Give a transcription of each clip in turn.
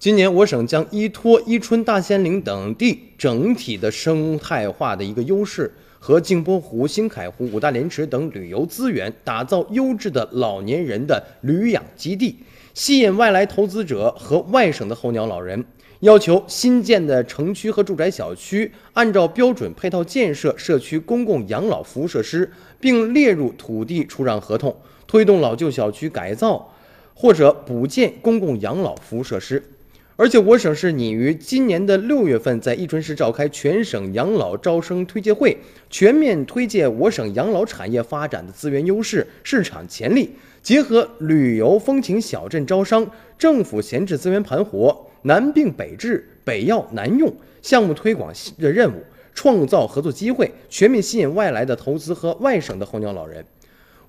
今年我省将依托伊春、大兴安岭等地整体的生态化的一个优势，和镜泊湖、新凯湖、五大连池等旅游资源，打造优质的老年人的旅养基地，吸引外来投资者和外省的候鸟老人。要求新建的城区和住宅小区按照标准配套建设社区公共养老服务设施，并列入土地出让合同，推动老旧小区改造或者补建公共养老服务设施。而且，我省是拟于今年的六月份在伊春市召开全省养老招生推介会，全面推介我省养老产业发展的资源优势、市场潜力，结合旅游风情小镇招商、政府闲置资源盘活、南病北治、北药南用项目推广的任务，创造合作机会，全面吸引外来的投资和外省的候鸟老人。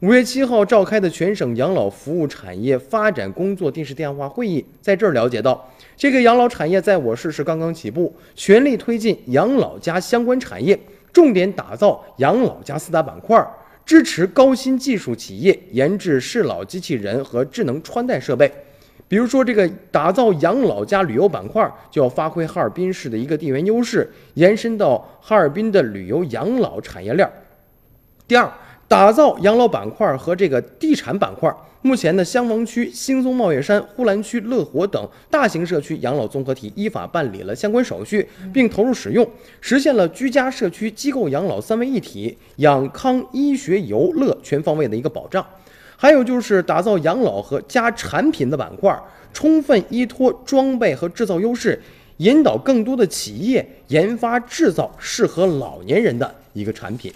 五月七号召开的全省养老服务产业发展工作电视电话会议，在这儿了解到，这个养老产业在我市是刚刚起步，全力推进养老加相关产业，重点打造养老加四大板块，支持高新技术企业研制适老机器人和智能穿戴设备。比如说，这个打造养老加旅游板块，就要发挥哈尔滨市的一个地缘优势，延伸到哈尔滨的旅游养老产业链。第二。打造养老板块和这个地产板块。目前呢，香坊区新松茂业山、呼兰区乐活等大型社区养老综合体依法办理了相关手续，并投入使用，实现了居家、社区、机构养老三位一体、养康、医学、游乐全方位的一个保障。还有就是打造养老和加产品的板块，充分依托装备和制造优势，引导更多的企业研发制造适合老年人的一个产品。